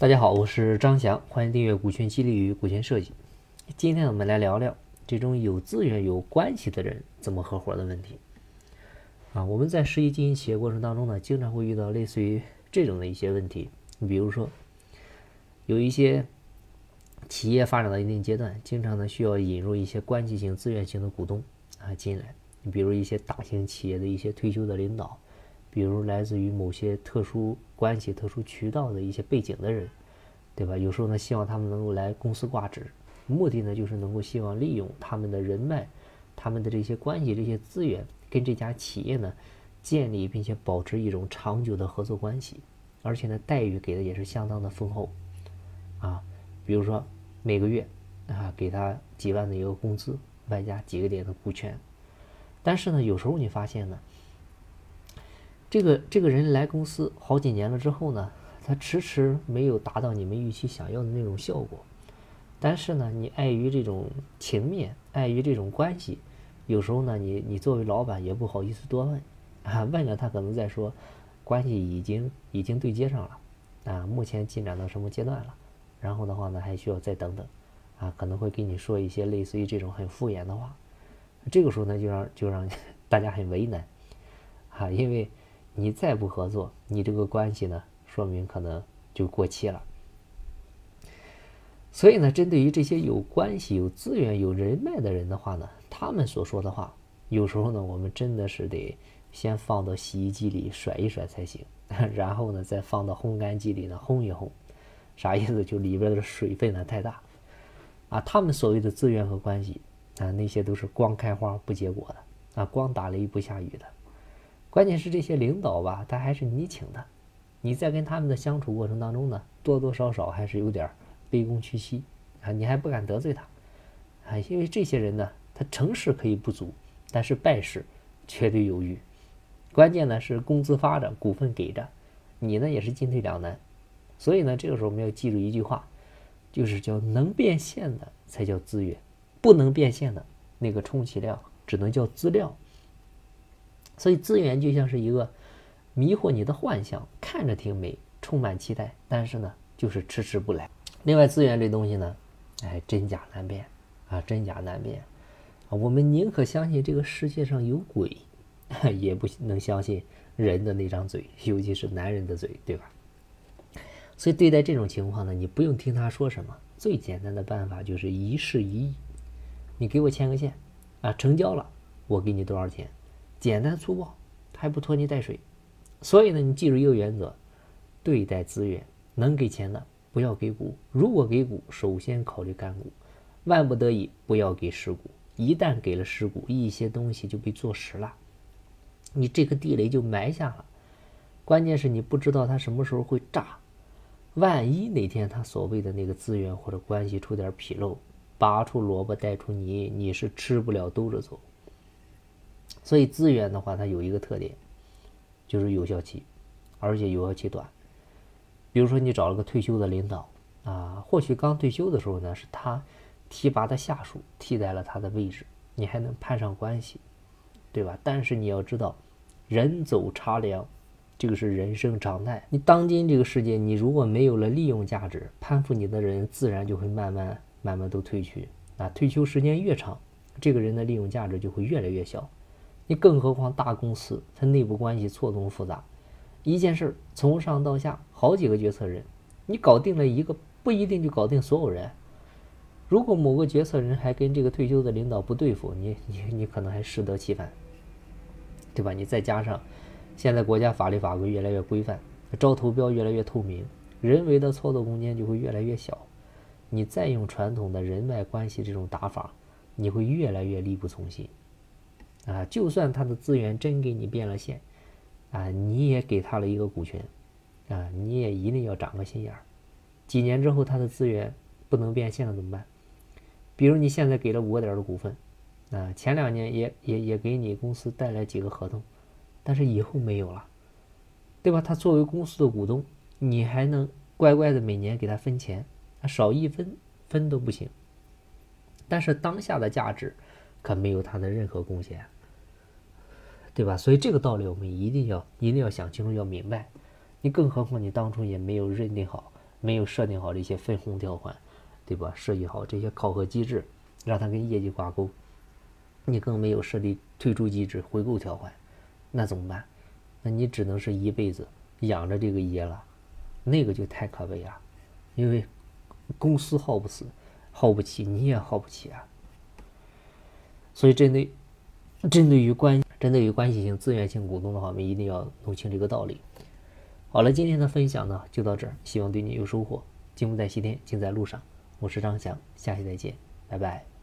大家好，我是张翔，欢迎订阅股权激励与股权设计。今天我们来聊聊这种有资源、有关系的人怎么合伙的问题。啊，我们在实际经营企业过程当中呢，经常会遇到类似于这种的一些问题。你比如说，有一些企业发展到一定阶段，经常呢需要引入一些关系型、资源型的股东啊进来。你比如一些大型企业的一些退休的领导。比如来自于某些特殊关系、特殊渠道的一些背景的人，对吧？有时候呢，希望他们能够来公司挂职，目的呢就是能够希望利用他们的人脉、他们的这些关系、这些资源，跟这家企业呢建立并且保持一种长久的合作关系，而且呢待遇给的也是相当的丰厚，啊，比如说每个月啊给他几万的一个工资，外加几个点的股权，但是呢，有时候你发现呢。这个这个人来公司好几年了之后呢，他迟迟没有达到你们预期想要的那种效果。但是呢，你碍于这种情面，碍于这种关系，有时候呢，你你作为老板也不好意思多问啊，问了他可能在说，关系已经已经对接上了啊，目前进展到什么阶段了？然后的话呢，还需要再等等啊，可能会跟你说一些类似于这种很敷衍的话。这个时候呢，就让就让 大家很为难啊，因为。你再不合作，你这个关系呢，说明可能就过期了。所以呢，针对于这些有关系、有资源、有人脉的人的话呢，他们所说的话，有时候呢，我们真的是得先放到洗衣机里甩一甩才行，然后呢，再放到烘干机里呢烘一烘。啥意思？就里边的水分呢太大啊。他们所谓的资源和关系啊，那些都是光开花不结果的啊，光打雷不下雨的。关键是这些领导吧，他还是你请的，你在跟他们的相处过程当中呢，多多少少还是有点卑躬屈膝啊，你还不敢得罪他啊，因为这些人呢，他成事可以不足，但是败事绝对有余。关键呢是工资发着，股份给着，你呢也是进退两难。所以呢，这个时候我们要记住一句话，就是叫能变现的才叫资源，不能变现的那个充其量只能叫资料。所以资源就像是一个迷惑你的幻象，看着挺美，充满期待，但是呢，就是迟迟不来。另外，资源这东西呢，哎，真假难辨啊，真假难辨。我们宁可相信这个世界上有鬼，也不能相信人的那张嘴，尤其是男人的嘴，对吧？所以对待这种情况呢，你不用听他说什么，最简单的办法就是一事一议。你给我牵个线啊，成交了，我给你多少钱？简单粗暴，还不拖泥带水，所以呢，你记住一个原则：对待资源，能给钱的不要给股；如果给股，首先考虑干股；万不得已不要给实股。一旦给了实股，一些东西就被坐实了，你这个地雷就埋下了。关键是你不知道它什么时候会炸，万一哪天他所谓的那个资源或者关系出点纰漏，拔出萝卜带出泥，你是吃不了兜着走。所以资源的话，它有一个特点，就是有效期，而且有效期短。比如说，你找了个退休的领导啊，或许刚退休的时候呢，是他提拔的下属替代了他的位置，你还能攀上关系，对吧？但是你要知道，人走茶凉，这个是人生常态。你当今这个世界，你如果没有了利用价值，攀附你的人自然就会慢慢慢慢都退去。啊，退休时间越长，这个人的利用价值就会越来越小。你更何况大公司，它内部关系错综复杂，一件事从上到下好几个决策人，你搞定了一个不一定就搞定所有人。如果某个决策人还跟这个退休的领导不对付，你你你可能还适得其反，对吧？你再加上现在国家法律法规越来越规范，招投标越来越透明，人为的操作空间就会越来越小。你再用传统的人脉关系这种打法，你会越来越力不从心。啊，就算他的资源真给你变了现，啊，你也给他了一个股权，啊，你也一定要长个心眼儿。几年之后他的资源不能变现了怎么办？比如你现在给了五个点的股份，啊，前两年也也也给你公司带来几个合同，但是以后没有了，对吧？他作为公司的股东，你还能乖乖的每年给他分钱，少一分分都不行。但是当下的价值。可没有他的任何贡献，对吧？所以这个道理我们一定要一定要想清楚，要明白。你更何况你当初也没有认定好没有设定好这些分红条款，对吧？设计好这些考核机制，让他跟业绩挂钩，你更没有设立退出机制、回购条款，那怎么办？那你只能是一辈子养着这个爷了，那个就太可悲了，因为公司耗不死，耗不起，你也耗不起啊。所以针对针对于关针对于关系性、资源性股东的话，我们一定要弄清这个道理。好了，今天的分享呢就到这儿，希望对你有收获。金不在西天，金在路上。我是张翔，下期再见，拜拜。